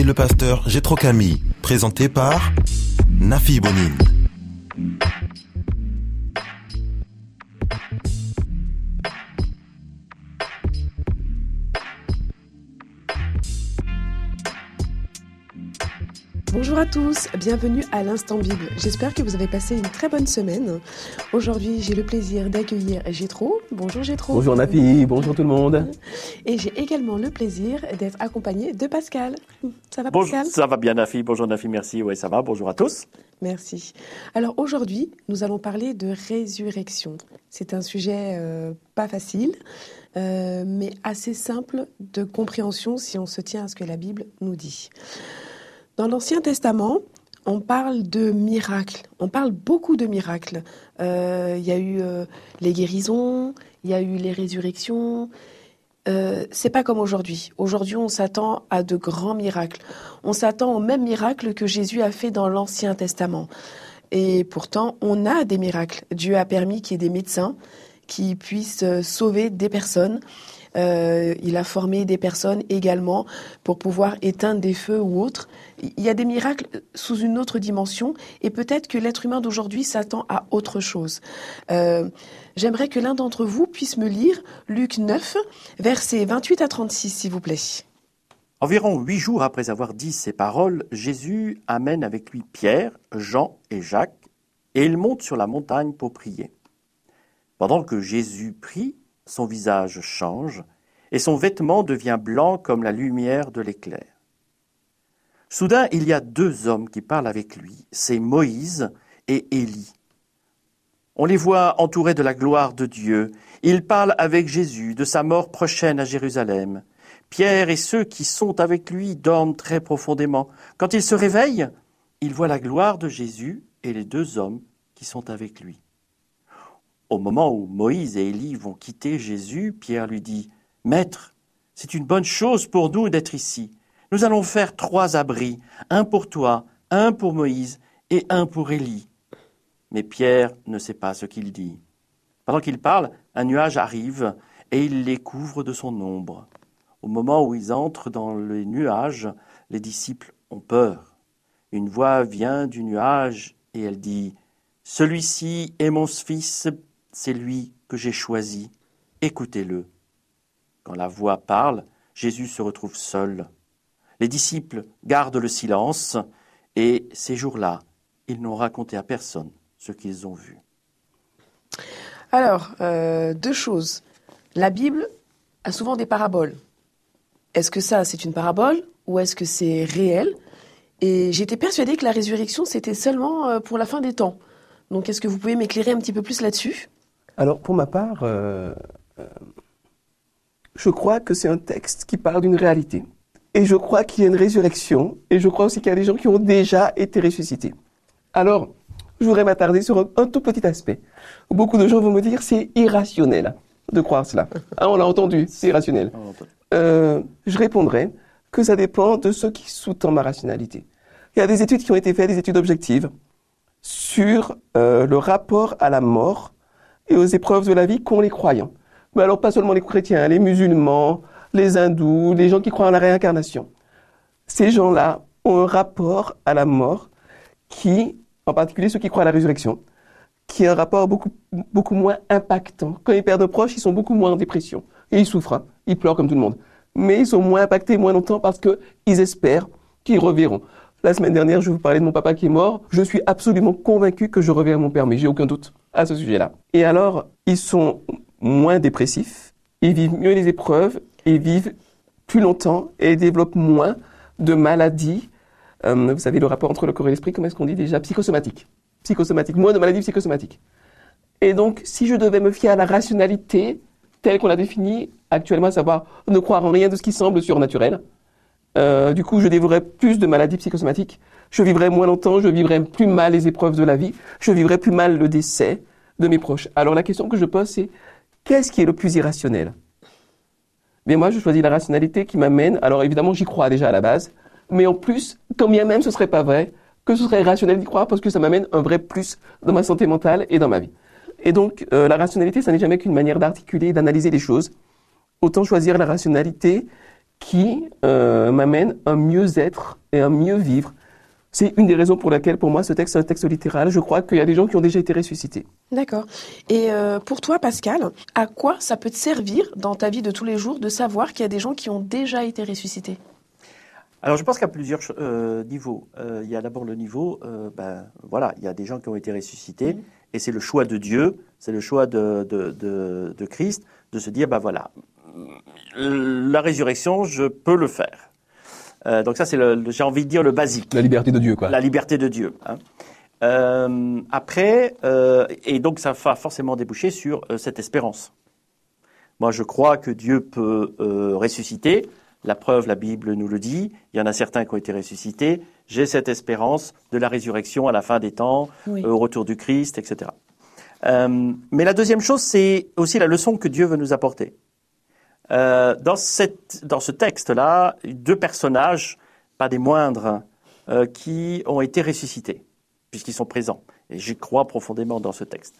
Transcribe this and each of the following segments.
et le pasteur Gétro Camille, présenté par Nafi Bonine. À tous, bienvenue à l'Instant Bible. J'espère que vous avez passé une très bonne semaine. Aujourd'hui, j'ai le plaisir d'accueillir Gétro. Bonjour Gétro. Bonjour Nafi, bonjour tout le monde. Et j'ai également le plaisir d'être accompagné de Pascal. Ça va Bonjour, Pascal? ça va bien Nafi, bonjour Nafi, merci, oui ça va, bonjour à tous. Merci. Alors aujourd'hui, nous allons parler de résurrection. C'est un sujet euh, pas facile, euh, mais assez simple de compréhension si on se tient à ce que la Bible nous dit. Dans l'Ancien Testament, on parle de miracles. On parle beaucoup de miracles. Euh, Il y a eu euh, les guérisons, il y a eu les résurrections. Euh, c'est pas comme aujourd'hui. Aujourd'hui, on s'attend à de grands miracles. On s'attend aux mêmes miracles que Jésus a fait dans l'Ancien Testament. Et pourtant, on a des miracles. Dieu a permis qu'il y ait des médecins qui puissent euh, sauver des personnes. Euh, il a formé des personnes également pour pouvoir éteindre des feux ou autres. Il y a des miracles sous une autre dimension et peut-être que l'être humain d'aujourd'hui s'attend à autre chose. Euh, J'aimerais que l'un d'entre vous puisse me lire Luc 9, versets 28 à 36, s'il vous plaît. Environ huit jours après avoir dit ces paroles, Jésus amène avec lui Pierre, Jean et Jacques, et ils montent sur la montagne pour prier. Pendant que Jésus prie, son visage change, et son vêtement devient blanc comme la lumière de l'éclair. Soudain, il y a deux hommes qui parlent avec lui, c'est Moïse et Élie. On les voit entourés de la gloire de Dieu. Ils parlent avec Jésus de sa mort prochaine à Jérusalem. Pierre et ceux qui sont avec lui dorment très profondément. Quand ils se réveillent, ils voient la gloire de Jésus et les deux hommes qui sont avec lui. Au moment où Moïse et Élie vont quitter Jésus, Pierre lui dit Maître, c'est une bonne chose pour nous d'être ici. Nous allons faire trois abris, un pour toi, un pour Moïse et un pour Élie. Mais Pierre ne sait pas ce qu'il dit. Pendant qu'il parle, un nuage arrive et il les couvre de son ombre. Au moment où ils entrent dans le nuage, les disciples ont peur. Une voix vient du nuage et elle dit Celui-ci est mon fils, c'est lui que j'ai choisi. Écoutez-le. Quand la voix parle, Jésus se retrouve seul. Les disciples gardent le silence et ces jours-là, ils n'ont raconté à personne ce qu'ils ont vu. Alors, euh, deux choses. La Bible a souvent des paraboles. Est-ce que ça, c'est une parabole ou est-ce que c'est réel? Et j'étais persuadée que la résurrection, c'était seulement euh, pour la fin des temps. Donc, est-ce que vous pouvez m'éclairer un petit peu plus là-dessus? Alors pour ma part, euh, euh, je crois que c'est un texte qui parle d'une réalité. Et je crois qu'il y a une résurrection. Et je crois aussi qu'il y a des gens qui ont déjà été ressuscités. Alors, je voudrais m'attarder sur un, un tout petit aspect. Beaucoup de gens vont me dire c'est irrationnel de croire cela. Ah, on l'a entendu, c'est irrationnel. Euh, je répondrai que ça dépend de ce qui sous-tend ma rationalité. Il y a des études qui ont été faites, des études objectives, sur euh, le rapport à la mort et aux épreuves de la vie qu'ont les croyants. Mais alors pas seulement les chrétiens, les musulmans, les hindous, les gens qui croient en la réincarnation. Ces gens-là ont un rapport à la mort qui, en particulier ceux qui croient à la résurrection, qui a un rapport beaucoup, beaucoup moins impactant. Quand ils perdent un proche, ils sont beaucoup moins en dépression. Et ils souffrent, hein. ils pleurent comme tout le monde. Mais ils sont moins impactés moins longtemps parce qu'ils espèrent qu'ils reverront. La semaine dernière, je vous parlais de mon papa qui est mort. Je suis absolument convaincu que je reverrai mon père, mais j'ai aucun doute à ce sujet-là. Et alors, ils sont moins dépressifs, ils vivent mieux les épreuves, ils vivent plus longtemps et développent moins de maladies. Euh, vous savez, le rapport entre le corps et l'esprit, comment est-ce qu'on dit déjà? Psychosomatique. Psychosomatique, moins de maladies psychosomatiques. Et donc, si je devais me fier à la rationalité telle qu'on l'a définie actuellement, à savoir ne croire en rien de ce qui semble surnaturel, Euh, du coup, je développerai plus de maladies psychosomatiques. Je vivrai moins longtemps, je vivrai plus mal les épreuves de la vie, je vivrai plus mal le décès de mes proches. Alors la question que je pose, c'est qu'est-ce qui est le plus irrationnel? Mais moi, je choisis la rationalité qui m'amène. Alors évidemment, j'y crois déjà à la base, mais en plus, quand bien même ce serait pas vrai, que ce serait rationnel d'y croire parce que ça m'amène un vrai plus dans ma santé mentale et dans ma vie. Et donc, euh, la rationalité, ça n'est jamais qu'une manière d'articuler et d'analyser les choses. Autant choisir la rationalité qui euh, m'amène un mieux-être et un mieux vivre. C'est une des raisons pour laquelle, pour moi, ce texte est un texte littéral. Je crois qu'il y a des gens qui ont déjà été ressuscités. D'accord. Et euh, pour toi, Pascal, à quoi ça peut te servir dans ta vie de tous les jours de savoir qu'il y a des gens qui ont déjà été ressuscités? Alors je pense qu'il y a plusieurs euh, niveaux. Euh, il y a d'abord le niveau, euh, ben voilà, il y a des gens qui ont été ressuscités Mhm. et c'est le choix de Dieu, c'est le choix de, de, de, de Christ de se dire ben voilà, la résurrection, je peux le faire. Euh, donc ça c'est le, le- j'ai envie de dire le basique, La liberté de Dieu, quoi. la liberté de Dieu. hein. Euh, après, euh, et donc ça va forcément déboucher sur euh, cette espérance. Moi, je crois que Dieu peut euh, ressusciter. La preuve, la Bible nous le dit. Il y en a certains qui ont été ressuscités. J'ai cette espérance de la résurrection à la fin des temps, Oui. euh, au retour du Christ, etc. Euh, mais la deuxième chose, c'est aussi la leçon que Dieu veut nous apporter. Euh, dans, ce texte-là, deux personnages, pas des moindres, euh, qui ont été ressuscités, puisqu'ils sont présents. Et j'y crois profondément dans ce texte.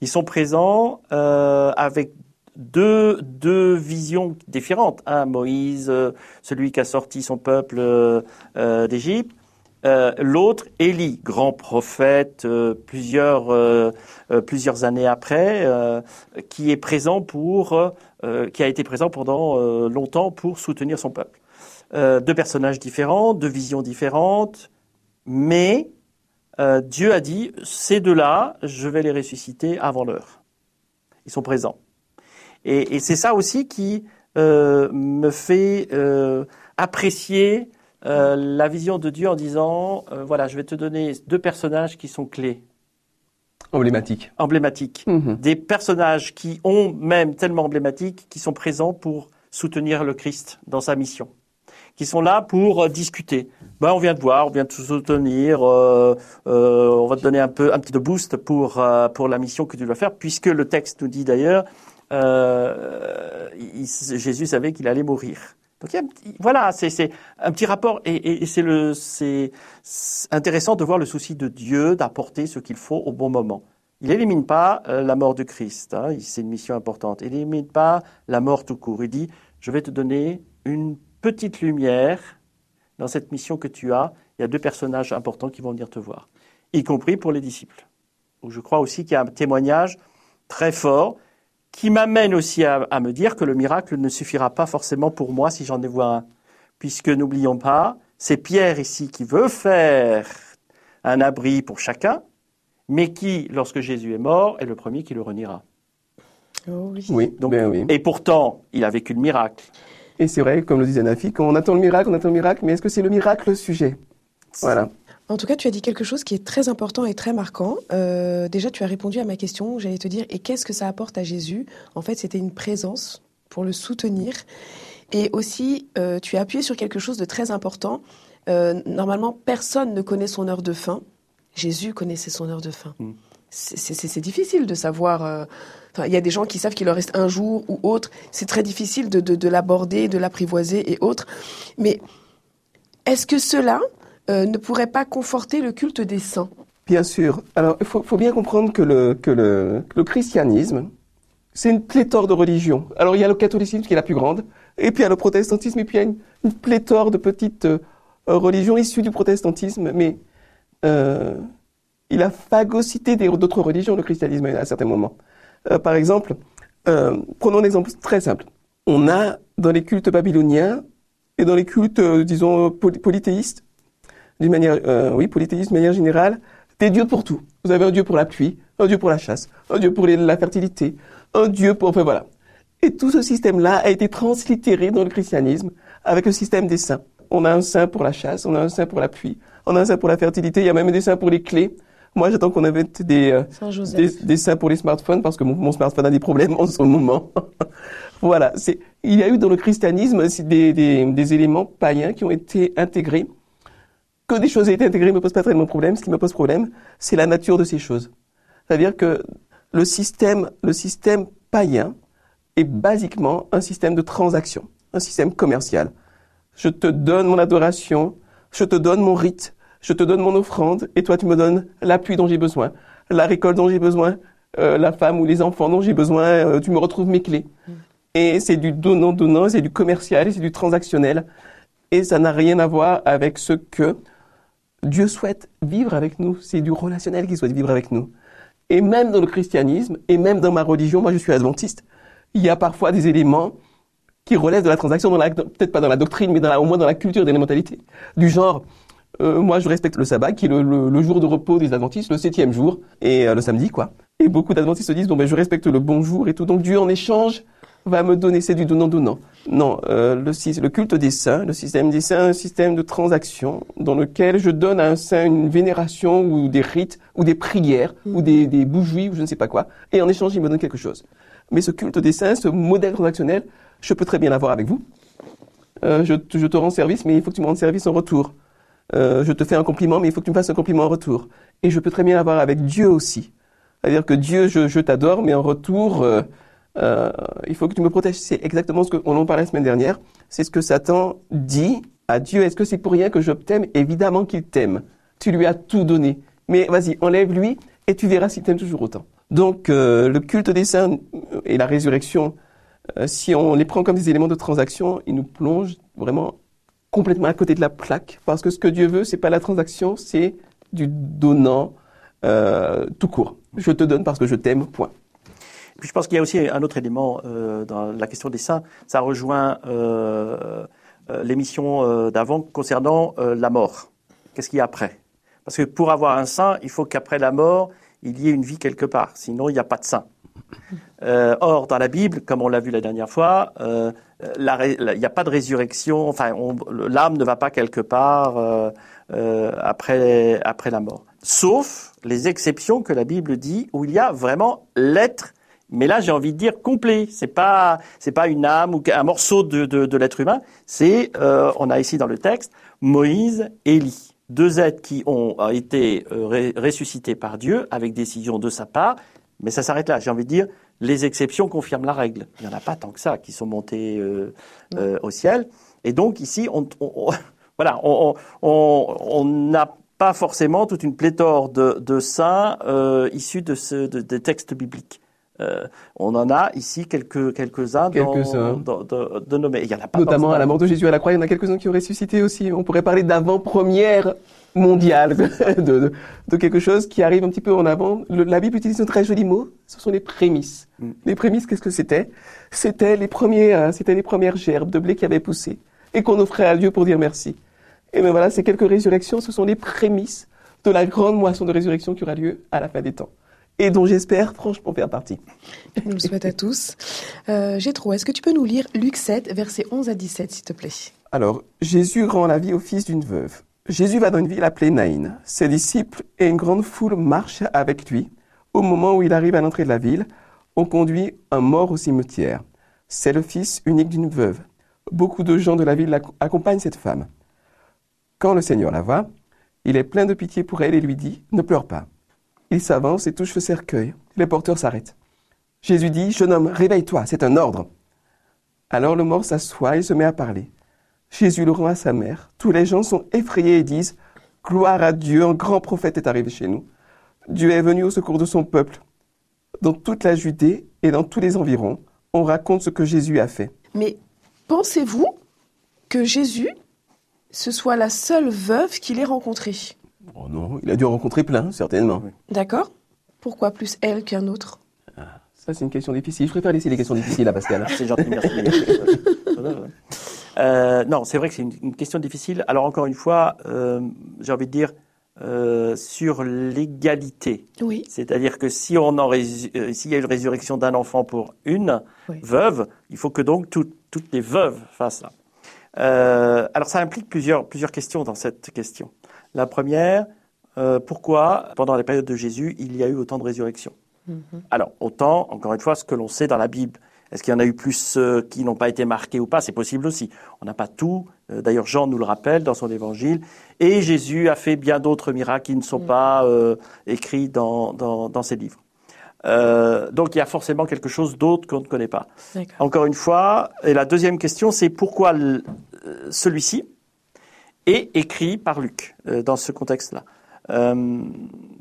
Ils sont présents euh, avec deux, visions différentes. Moïse, celui qui a sorti son peuple d'Égypte. Euh, L'autre, Élie, grand prophète, euh, plusieurs, euh, plusieurs années après, qui est présent pour, qui a été présent pendant longtemps pour soutenir son peuple. Deux personnages différents, deux visions différentes, mais Dieu a dit ces deux-là, je vais les ressusciter avant l'heure. Ils sont présents. Et, c'est ça aussi qui me fait apprécier euh, la vision de Dieu en disant euh, voilà, je vais te donner deux personnages qui sont clés, Emblématique. emblématiques Mhm. des personnages qui ont même tellement emblématiques, qui sont présents pour soutenir le Christ dans sa mission, qui sont là pour euh, discuter. Ben, on vient te voir, on vient te soutenir, euh, euh, on va te donner un peu un petit de boost pour euh, pour la mission que tu dois faire, puisque le texte nous dit d'ailleurs, euh, il- Jésus savait qu'il allait mourir. Donc voilà, c'est un petit rapport et, c'est intéressant de voir le souci de Dieu d'apporter ce qu'il faut au bon moment. Il élimine pas euh, la mort de Christ, hein, c'est une mission importante. Il élimine pas la mort tout court. Il dit je vais te donner une petite lumière dans cette mission que tu as. Il y a deux personnages importants qui vont venir te voir, y compris pour les disciples. Donc, je crois aussi qu'il y a un témoignage très fort qui m'amène aussi à, à me dire que le miracle ne suffira pas forcément pour moi si j'en ai vois un. Puisque n'oublions pas, c'est Pierre ici qui veut faire un abri pour chacun, mais qui, lorsque Jésus est mort, est le premier qui le reniera. Oh oui. Oui, Donc- ben oui. Et pourtant, il a vécu le miracle. Et c'est vrai, comme le disait Nafi, quand on attend le miracle, on attend le miracle, mais est-ce que c'est le miracle le sujet Voilà. En tout cas, tu as dit quelque chose qui est très important et très marquant. Euh, déjà, tu as répondu à ma question. J'allais te dire, et qu'est-ce que ça apporte à Jésus? En fait, c'était une présence pour le soutenir. Et aussi, euh, tu as appuyé sur quelque chose de très important. Euh, normalement, personne ne connaît son heure de fin. Jésus connaissait son heure de fin. Mm. C'est- difficile de savoir. enfin, il y a des gens qui savent qu'il leur reste un jour ou autre. C'est très difficile de, de, de l'aborder, de l'apprivoiser et autres. Mais est-ce que cela euh, ne pourrait pas conforter le culte des saints Bien sûr. Alors, il faut, bien comprendre que le, christianisme, c'est une pléthore de religions. Alors, il y a le catholicisme qui est la plus grande, et puis il y a le protestantisme, et puis il y a une, pléthore de petites euh, religions issues du protestantisme, mais euh, il a phagocyté d'autres religions, le christianisme, à certains moments. Par exemple, prenons un exemple très simple. On a dans les cultes babyloniens et dans les cultes, disons, poly- polythéistes, d'une manière, euh, oui, polythéisme de manière générale, des dieux pour tout. Vous avez un dieu pour la pluie, un dieu pour la chasse, un dieu pour les- la fertilité, un dieu pour, enfin voilà. Et tout ce système-là a été translittéré dans le christianisme avec le système des saints. On a un saint pour la chasse, on a un saint pour la pluie, on a un saint pour la fertilité, il y a même des saints pour les clés. Moi, j'attends qu'on invente des, euh, des saints pour les smartphones parce que mon, mon smartphone a des problèmes en ce moment. Voilà, c'est, il y a eu dans le christianisme des, des, des éléments païens qui ont été intégrés. Que des choses aient été intégrées me pose pas tellement de problème. Ce qui me pose problème, c'est la nature de ces choses. C'est-à-dire que le système, le système païen est basiquement un système de transaction, un système commercial. Je te donne mon adoration, je te donne mon rite, je te donne mon offrande, et toi tu me donnes l'appui dont j'ai besoin, la récolte dont j'ai besoin, euh, la femme ou les enfants dont j'ai besoin, euh, tu me retrouves mes clés. Et c'est du donnant-donnant, c'est du commercial, c'est du transactionnel. Et ça n'a rien à voir avec ce que Dieu souhaite vivre avec nous. C'est du relationnel qu'il souhaite vivre avec nous. Et même dans le christianisme, et même dans ma religion, moi je suis adventiste, il y a parfois des éléments qui relèvent de la transaction, peut-être pas dans la doctrine, mais dans la, au moins dans la culture des mentalités. Du genre, euh, moi je respecte le sabbat, qui est le, jour de repos des adventistes, le septième jour, et euh, le samedi, quoi. Et beaucoup d'adventistes se disent, bon ben je respecte le bon jour et tout, donc Dieu en échange va me donner, c'est du donnant-donnant. Non, euh, le, le culte des saints, le système des saints, un système de transaction dans lequel je donne à un saint une vénération ou des rites ou des prières ou des, des bougies ou je ne sais pas quoi, et en échange il me donne quelque chose. Mais ce culte des saints, ce modèle transactionnel, je peux très bien l'avoir avec vous. Euh, je, je, te rends service, mais il faut que tu me rendes service en retour. Euh, je te fais un compliment, mais il faut que tu me fasses un compliment en retour. Et je peux très bien l'avoir avec Dieu aussi. C'est-à-dire que Dieu, je, je t'adore, mais en retour, euh, euh, il faut que tu me protèges. C'est exactement ce qu'on en parlait la semaine dernière. C'est ce que Satan dit à Dieu. Est-ce que c'est pour rien que je t'aime? Évidemment qu'il t'aime. Tu lui as tout donné. Mais vas-y, enlève-lui et tu verras s'il t'aime toujours autant. Donc euh, le culte des saints et la résurrection, euh, si on les prend comme des éléments de transaction, ils nous plongent vraiment complètement à côté de la plaque. Parce que ce que Dieu veut, c'est pas la transaction, c'est du donnant euh, tout court. Je te donne parce que je t'aime, point. Puis je pense qu'il y a aussi un autre élément euh, dans la question des saints. Ça rejoint euh, euh l'émission d'avant concernant la mort. Qu'est-ce qu'il y a après? Parce que pour avoir un saint, il faut qu'après la mort, il y ait une vie quelque part. Sinon, il n'y a pas de saint. or, dans la Bible, comme on l'a vu la dernière fois, il n'y a pas de résurrection. Enfin, l'âme ne va pas quelque part après après la mort. Sauf les exceptions que la Bible dit où il y a vraiment l'être mais là, j'ai envie de dire complet. C'est pas, c'est pas une âme ou un morceau de, de, de l'être humain. C'est, euh, on a ici dans le texte, Moïse et Élie, deux êtres qui ont été euh, ressuscités par Dieu avec décision de sa part. Mais ça s'arrête là. J'ai envie de dire, les exceptions confirment la règle. Il n'y en a pas tant que ça qui sont montés euh, euh au ciel. Et donc ici, on, on, voilà, on n'a pas forcément toute une pléthore de, de saints euh, issus de, ce, de, des textes bibliques. Euh, on en a ici quelques quelques-uns quelques de, de, nommés. Il y en a pas Notamment à la mort de Jésus à la croix, il y en a quelques-uns qui ont ressuscité aussi. On pourrait parler d'avant-première mondiale, de, de, quelque chose qui arrive un petit peu en avant. la Bible utilise un très joli mot, ce sont les prémices. Mm. Les prémices, qu'est-ce que c'était? C'était les premiers, euh, c'était les premières gerbes de blé qui avaient poussé et qu'on offrait à Dieu pour dire merci. Et bien voilà, ces quelques résurrections, ce sont les prémices de la grande moisson de résurrection qui aura lieu à la fin des temps et dont j'espère franchement faire partie. Je le souhaite à tous. Euh, Gétro, est-ce que tu peux nous lire Luc 7, versets 11 à 17, s'il te plaît? Alors, Jésus rend la vie au fils d'une veuve. Jésus va dans une ville appelée Naïn. Ses disciples et une grande foule marchent avec lui. Au moment où il arrive à l'entrée de la ville, on conduit un mort au cimetière. C'est le fils unique d'une veuve. Beaucoup de gens de la ville accompagnent cette femme. Quand le Seigneur la voit, il est plein de pitié pour elle et lui dit, ne pleure pas. Il s'avance et touche le cercueil. Les porteurs s'arrêtent. Jésus dit, Jeune homme, réveille-toi, c'est un ordre. Alors le mort s'assoit et se met à parler. Jésus le rend à sa mère. Tous les gens sont effrayés et disent, Gloire à Dieu, un grand prophète est arrivé chez nous. Dieu est venu au secours de son peuple. Dans toute la Judée et dans tous les environs, on raconte ce que Jésus a fait. Mais pensez-vous que Jésus, ce soit la seule veuve qu'il ait rencontrée? Oh non, il a dû en rencontrer plein, certainement. D'accord. Pourquoi plus elle qu'un autre? Ah, Ça, c'est une question difficile. Je préfère laisser les questions difficiles à Pascal. c'est gentil, merci. euh, non, c'est vrai que c'est une, une, question difficile. Alors, encore une fois, euh, j'ai envie de dire, euh, sur l'égalité. Oui. C'est-à-dire que si on en euh, s'il y a une résurrection d'un enfant pour une oui. veuve, il faut que donc tout, toutes les veuves fassent ça. Euh, alors ça implique plusieurs, plusieurs questions dans cette question. La première, euh, pourquoi pendant la période de Jésus, il y a eu autant de résurrections mm -hmm. Alors, autant, encore une fois, ce que l'on sait dans la Bible. Est-ce qu'il y en a eu plus euh, qui n'ont pas été marqués ou pas? C'est possible aussi. On n'a pas tout. Euh, D'ailleurs, Jean nous le rappelle dans son évangile. Et Jésus a fait bien d'autres miracles qui ne sont pas euh, écrits dans, dans, dans ses livres. Donc il y a forcément quelque chose d'autre qu'on ne connaît pas. Encore une fois, et la deuxième question, c'est pourquoi celui-ci? Est écrit par Luc euh, dans ce contexte-là. Euh,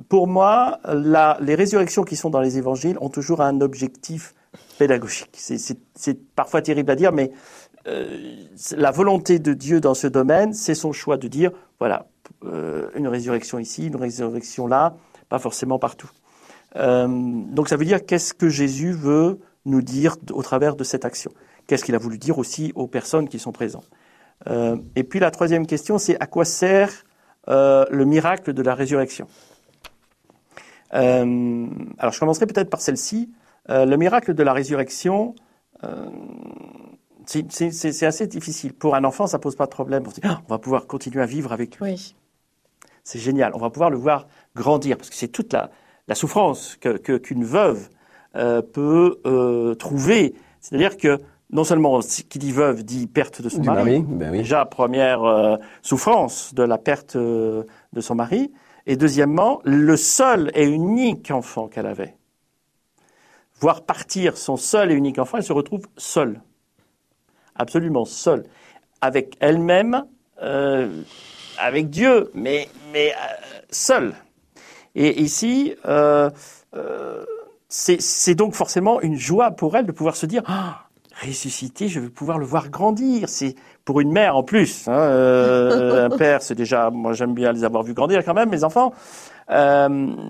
pour moi, les résurrections qui sont dans les évangiles ont toujours un objectif pédagogique. C'est- parfois terrible à dire, mais euh, la volonté de Dieu dans ce domaine, c'est son choix de dire, voilà, une résurrection ici, une résurrection là, pas forcément partout. Donc ça veut dire qu'est-ce que Jésus veut nous dire au travers de cette action? Qu'est-ce qu'il a voulu dire aussi aux personnes qui sont présentes? Euh, Et puis la troisième question, c'est à quoi sert euh, le miracle de la résurrection? Euh, Alors je commencerai peut-être par celle-ci. Le miracle de la résurrection, c'est- assez difficile. Pour un enfant, ça pose pas de problème. On se dit, Ah, on va pouvoir continuer à vivre avec lui. Oui. C'est génial. On va pouvoir le voir grandir parce que c'est toute la, la souffrance que que- qu'une veuve peut trouver. C'est-à-dire que non seulement qui dit veuve dit perte de son Du mari, mari, ben oui. déjà première euh, souffrance de la perte euh, de son mari, et deuxièmement le seul et unique enfant qu'elle avait. Voir partir son seul et unique enfant, elle se retrouve seule, absolument seule, avec elle-même, euh, avec Dieu, mais mais seule. Et ici, c'est c'est donc forcément une joie pour elle de pouvoir se dire ah, ressuscité, je vais pouvoir le voir grandir. C'est pour une mère en plus. Hein, euh, un père, c'est déjà, moi j'aime bien les avoir vus grandir quand même, mes enfants. Euh,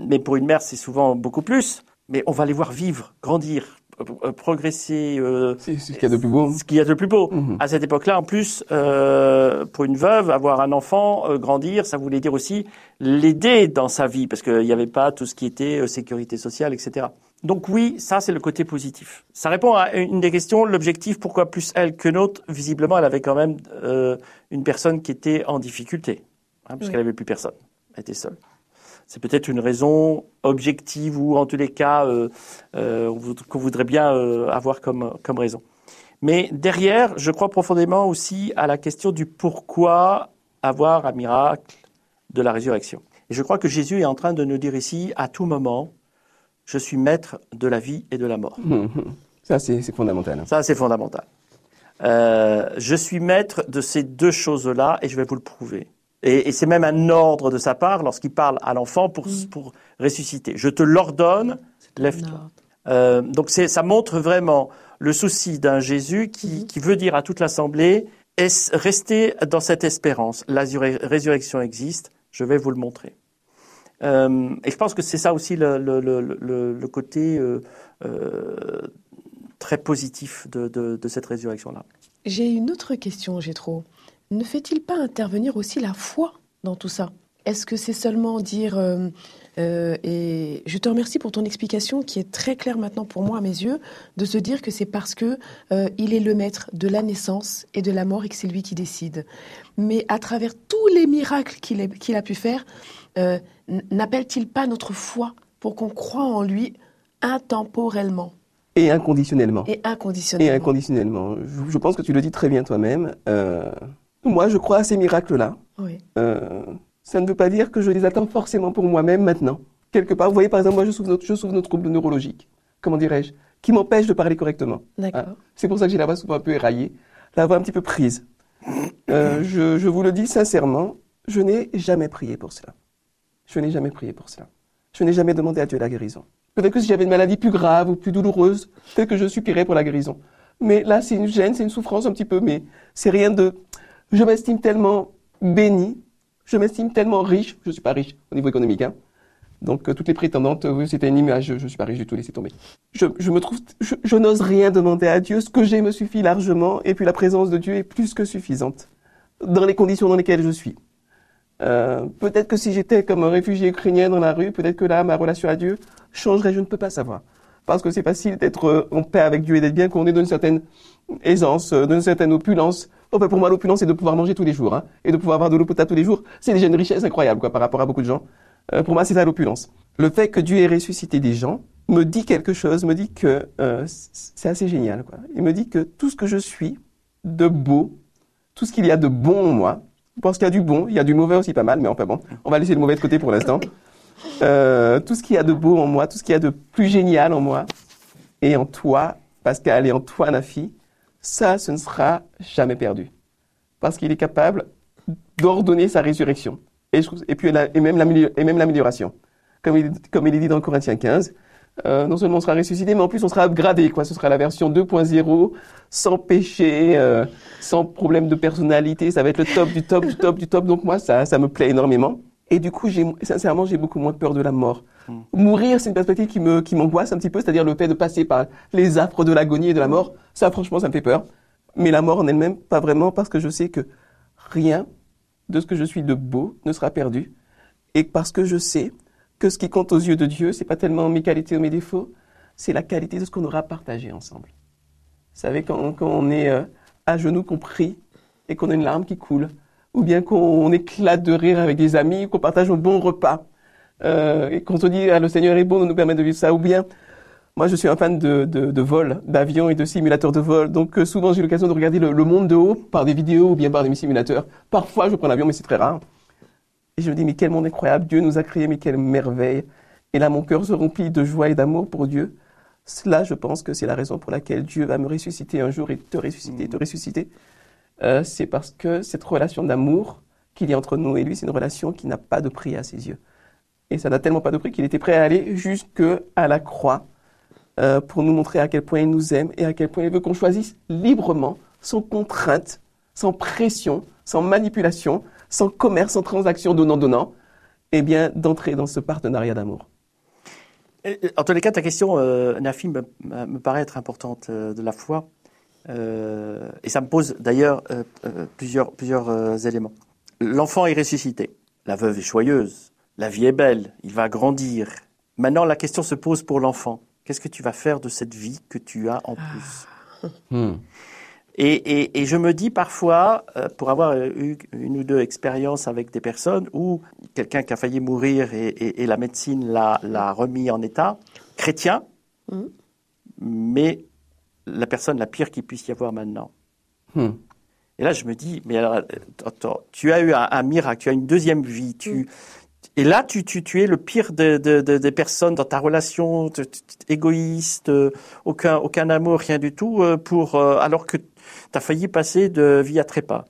mais pour une mère, c'est souvent beaucoup plus. Mais on va les voir vivre, grandir, euh, progresser. euh, C'est ce qu'il y a de plus beau. ce qu'il y a de plus beau. Mhm. À cette époque-là, en plus, euh, pour une veuve, avoir un enfant, euh, grandir, ça voulait dire aussi l'aider dans sa vie, parce qu'il n'y avait pas tout ce qui était euh, sécurité sociale, etc. Donc oui, ça c'est le côté positif. Ça répond à une des questions, l'objectif, pourquoi plus elle que l'autre? Visiblement, elle avait quand même euh, une personne qui était en difficulté, hein, puisqu'elle Oui. avait plus personne, elle était seule. C'est peut-être une raison objective ou en tous les cas euh, euh, qu'on voudrait bien avoir comme, comme raison. Mais derrière, je crois profondément aussi à la question du pourquoi avoir un miracle de la résurrection. Et je crois que Jésus est en train de nous dire ici, à tout moment, je suis maître de la vie et de la mort. Mhm. Ça, c'est fondamental. Ça, c'est fondamental. Euh, je suis maître de ces deux choses-là et je vais vous le prouver. Et, et c'est même un ordre de sa part lorsqu'il parle à l'enfant pour, pour ressusciter. Je te l'ordonne, lève-toi. Euh, donc c'est, ça montre vraiment le souci d'un Jésus qui, qui veut dire à toute l'assemblée est restez dans cette espérance. La résurrection existe. Je vais vous le montrer. Euh, et je pense que c'est ça aussi le, côté euh, euh, très positif de, de, de cette résurrection-là. J'ai une autre question, Gétro. Ne fait-il pas intervenir aussi la foi dans tout ça? Est-ce que c'est seulement dire euh, et je te remercie pour ton explication qui est très claire maintenant pour moi à mes yeux de se dire que c'est parce que euh, il est le maître de la naissance et de la mort et que c'est lui qui décide. Mais à travers tous les miracles qu'il a pu faire, euh, n'appelle-t-il pas notre foi pour qu'on croit en lui intemporellement Et inconditionnellement. et Et inconditionnellement inconditionnellement. Je, je pense que tu le dis très bien toi-même. Moi, je crois à ces miracles-là. Oui. Ça ne veut pas dire que je les attends forcément pour moi-même maintenant. Quelque part, vous voyez, par exemple, moi, je souffre, de- je souffre de troubles neurologiques. Comment dirais-je? Qui m'empêchent de parler correctement. D'accord. Ah, C'est pour ça que j'ai la voix souvent un peu éraillée, la voix un petit peu prise. Euh, je, je vous le dis sincèrement, je n'ai jamais prié pour cela. Je n'ai jamais prié pour cela. Je n'ai jamais demandé à Dieu la guérison. Peut-être que si j'avais une maladie plus grave ou plus douloureuse, peut-être que je supplierais pour la guérison. Mais là, c'est une gêne, c'est une souffrance un petit peu, mais c'est rien de... Je m'estime tellement béni, je m'estime tellement riche, je suis pas riche au niveau économique, hein. Donc, euh, toutes les prétendantes, euh, oui, c'était une image, je, je suis pas riche du tout, laissez tomber. Je, je me trouve, je, je n'ose rien demander à Dieu, ce que j'ai me suffit largement, et puis la présence de Dieu est plus que suffisante dans les conditions dans lesquelles je suis. Euh, peut-être que si j'étais comme un réfugié ukrainien dans la rue, peut-être que là, ma relation à Dieu changerait, je ne peux pas savoir. Parce que c'est facile d'être euh, en paix avec Dieu et d'être bien quand on est d'une certaine aisance, d'une certaine opulence. Enfin, pour moi, l'opulence, c'est de pouvoir manger tous les jours, hein, et de pouvoir avoir de l'eau potable tous les jours. C'est déjà une richesse incroyable, quoi, par rapport à beaucoup de gens. Euh, pour moi, c'est ça l'opulence. Le fait que Dieu ait ressuscité des gens me dit quelque chose, me dit que euh, c'est assez génial. Quoi. Il me dit que tout ce que je suis de beau, tout ce qu'il y a de bon en moi, je pense qu'il y a du bon, il y a du mauvais aussi pas mal, mais enfin bon, on va laisser le mauvais de côté pour l'instant. Euh, tout ce qu'il y a de beau en moi, tout ce qu'il y a de plus génial en moi, et en toi, Pascal, et en toi, Nafi, ça, ce ne sera jamais perdu. Parce qu'il est capable d'ordonner sa résurrection. Et, je et puis, même l'amélioration. Comme il, comme il est dit dans Corinthiens 15, euh, non seulement on sera ressuscité, mais en plus on sera upgradé, quoi. Ce sera la version 2.0, sans péché, euh, sans problème de personnalité. Ça va être le top du top du top du top. Donc moi, ça, ça me plaît énormément. Et du coup, j'ai, sincèrement, j'ai beaucoup moins peur de la mort. Mourir, c'est une perspective qui me, qui m'angoisse un petit peu, c'est-à-dire le fait de passer par les affres de l'agonie et de la mort. Ça, franchement, ça me fait peur. Mais la mort en elle-même, pas vraiment, parce que je sais que rien de ce que je suis de beau ne sera perdu. Et parce que je sais que ce qui compte aux yeux de Dieu, c'est pas tellement mes qualités ou mes défauts, c'est la qualité de ce qu'on aura partagé ensemble. Vous savez, quand, quand on est euh, à genoux, qu'on prie et qu'on a une larme qui coule, ou bien qu'on éclate de rire avec des amis, qu'on partage un bon repas, euh, et qu'on se dit ah, le Seigneur est bon de nous permettre de vivre ça, ou bien moi je suis un fan de, de, de vol, d'avion et de simulateurs de vol, donc euh, souvent j'ai l'occasion de regarder le, le monde de haut par des vidéos ou bien par des simulateurs. Parfois je prends l'avion, mais c'est très rare. Et je me dis, mais quel monde incroyable, Dieu nous a créés, mais quelle merveille. Et là, mon cœur se remplit de joie et d'amour pour Dieu. Cela, je pense que c'est la raison pour laquelle Dieu va me ressusciter un jour et te ressusciter, te ressusciter. Euh, c'est parce que cette relation d'amour qu'il y a entre nous et lui, c'est une relation qui n'a pas de prix à ses yeux. Et ça n'a tellement pas de prix qu'il était prêt à aller jusqu'à la croix euh, pour nous montrer à quel point il nous aime et à quel point il veut qu'on choisisse librement, sans contrainte, sans pression, sans manipulation, sans commerce, sans transaction donnant-donnant, eh bien, d'entrer dans ce partenariat d'amour. En tous les cas, ta question, euh, Nafi, me, me me paraît être importante euh, de la foi. Euh, et ça me pose d'ailleurs euh, euh, plusieurs, plusieurs euh, éléments. L'enfant est ressuscité. La veuve est joyeuse. La vie est belle. Il va grandir. Maintenant, la question se pose pour l'enfant. Qu'est-ce que tu vas faire de cette vie que tu as en plus? Et, et, et je me dis parfois, euh, pour avoir eu une ou deux expériences avec des personnes où quelqu'un qui a failli mourir et, et, et la médecine l'a, l'a remis en état, chrétien, Mhm. mais la personne la pire qu'il puisse y avoir maintenant. Hmm. Et là, je me dis, mais alors, euh, attends, tu as eu un, un miracle, tu as une deuxième vie, tu, et là, tu, tu, tu es le pire de, de, de- des personnes dans ta relation, t- t- égoïste, euh, aucun, aucun amour, rien du tout, euh, pour, alors que tu as failli passer de vie à trépas.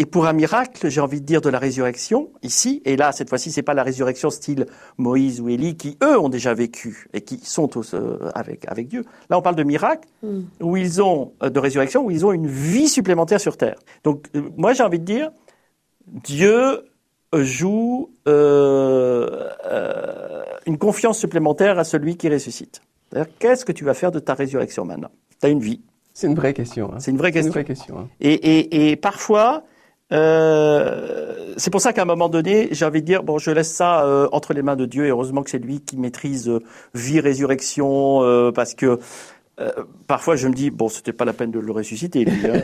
Et pour un miracle, j'ai envie de dire de la résurrection, ici, et là, cette fois-ci, c'est pas la résurrection style Moïse ou Élie, qui eux ont déjà vécu et qui sont au- euh, avec, avec Dieu. Là, on parle de miracle Mm. où ils ont, euh, de résurrection, où ils ont une vie supplémentaire sur terre. Donc, euh, moi, j'ai envie de dire, Dieu euh, joue euh, euh, une confiance supplémentaire à celui qui ressuscite. C'est-à-dire, qu'est-ce que tu vas faire de ta résurrection maintenant Tu as une vie. C'est une vraie question. hein. C'est une vraie C'est une question. vraie question. hein. Et, et, et parfois, euh, c'est pour ça qu'à un moment donné, j'ai envie de dire, bon, je laisse ça euh, entre les mains de Dieu, et heureusement que c'est lui qui maîtrise euh, vie, résurrection, euh, parce que euh, parfois je me dis, bon, c'était pas la peine de le ressusciter, lui. Hein.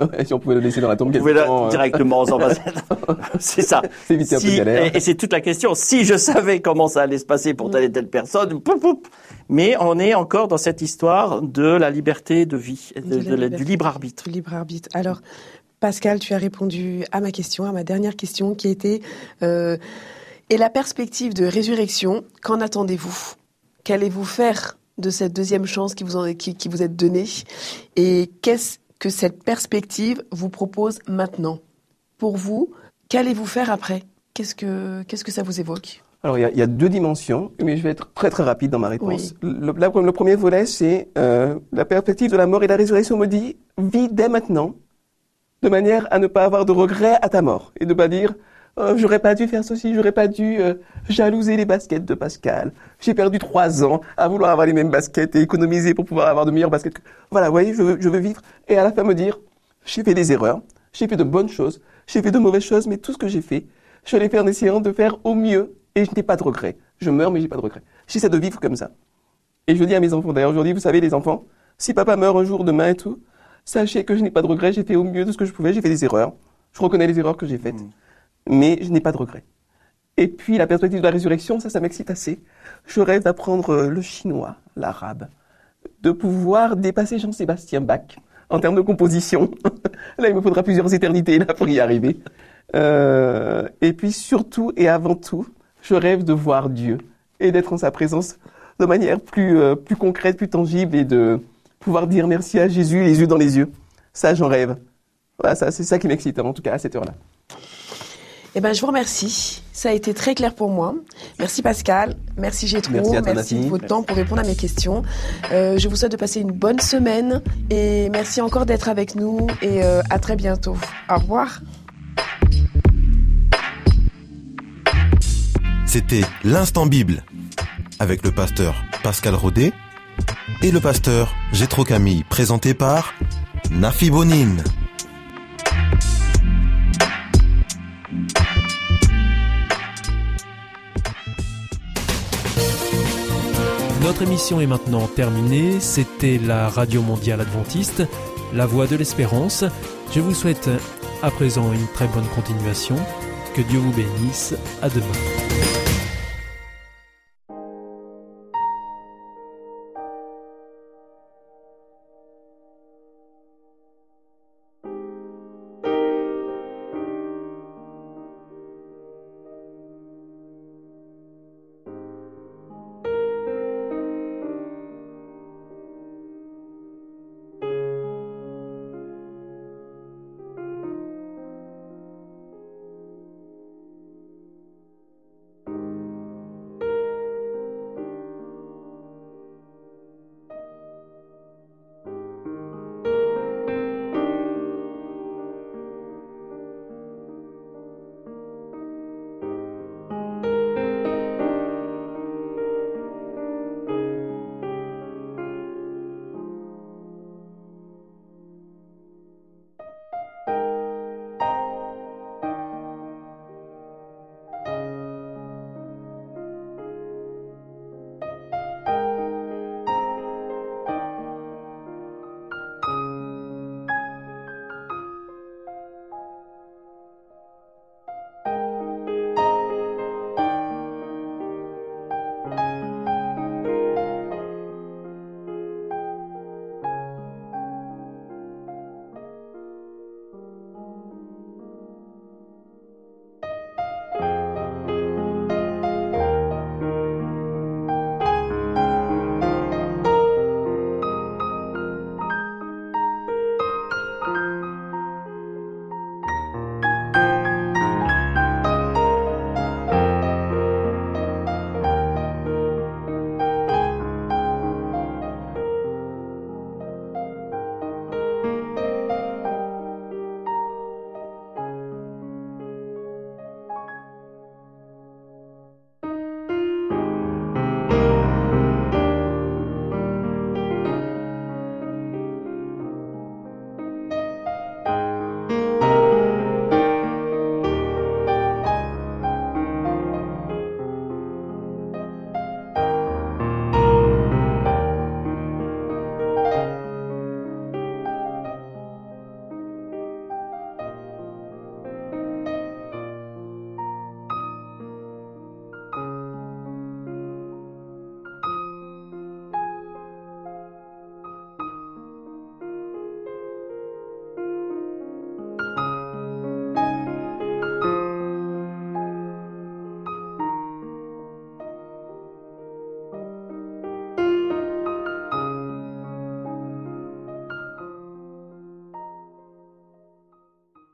Ouais, si on pouvait le laisser dans la tombe pouvez là, temps, euh, directement c'est ça. c'est Si- galère. et et c'est toute la question. Si je savais comment ça allait se passer pour telle et telle personne, poup, poup. mais on est encore dans cette histoire de la liberté de vie, de- De la de la- liberté. du libre arbitre. Du libre arbitre. Alors, Pascal, tu as répondu à ma question, à ma dernière question qui était euh, et la perspective de résurrection, qu'en attendez-vous? Qu'allez-vous faire de cette deuxième chance qui vous, en, qui, qui vous est donnée? Et qu'est-ce que cette perspective vous propose maintenant? Pour vous, qu'allez-vous faire après? Qu'est-ce que, qu'est-ce que ça vous évoque? Alors, il y, a, il y a deux dimensions, mais je vais être très très rapide dans ma réponse. Le, la- le premier volet, c'est euh, la perspective de la mort et de la résurrection me dit vis dès maintenant, de manière à ne pas avoir de regrets à ta mort et de pas dire Oh, j'aurais pas dû faire ceci, j'aurais pas dû euh, jalouser les baskets de Pascal. J'ai perdu trois ans à vouloir avoir les mêmes baskets et économiser pour pouvoir avoir de meilleures baskets. Voilà, vous voyez, je veux, je veux vivre et à la fin me dire j'ai fait des erreurs, j'ai fait de bonnes choses, j'ai fait de mauvaises choses, mais tout ce que j'ai fait, je l'ai fait en essayant de faire au mieux et je n'ai pas de regrets. Je meurs, mais j'ai pas de regrets. J'essaie de vivre comme ça. Et je dis à mes enfants, d'ailleurs, aujourd'hui, vous savez, les enfants, si papa meurt un jour, demain et tout, sachez que je n'ai pas de regrets, j'ai fait au mieux de ce que je pouvais, j'ai fait des erreurs. Je reconnais les erreurs que j'ai faites, mais je n'ai pas de regrets. Et puis la perspective de la résurrection, ça, ça m'excite assez. Je rêve d'apprendre euh, le chinois, l'arabe, de pouvoir dépasser Jean-Sébastien Bach en termes de composition. là, il me faudra plusieurs éternités là pour y arriver. Euh, et puis surtout et avant tout, je rêve de voir Dieu et d'être en sa présence de manière plus, euh, plus concrète, plus tangible et de pouvoir dire merci à Jésus les yeux dans les yeux. Ça, j'en rêve. Voilà, ça, c'est ça qui m'excite, en tout cas, à cette heure-là. Eh ben, je vous remercie. Ça a été très clair pour moi. Merci Pascal. Merci Gétro. Merci à toi, merci Nathalie. de votre temps pour répondre à mes questions. Euh, je vous souhaite de passer une bonne semaine et merci encore d'être avec nous et euh, à très bientôt. Au revoir. C'était l'instant Bible avec le pasteur Pascal Rodet et le pasteur Gétro Camille présenté par Nafi Bonine. Notre émission est maintenant terminée. C'était la Radio Mondiale Adventiste, la voix de l'espérance. Je vous souhaite à présent une très bonne continuation. Que Dieu vous bénisse. À demain.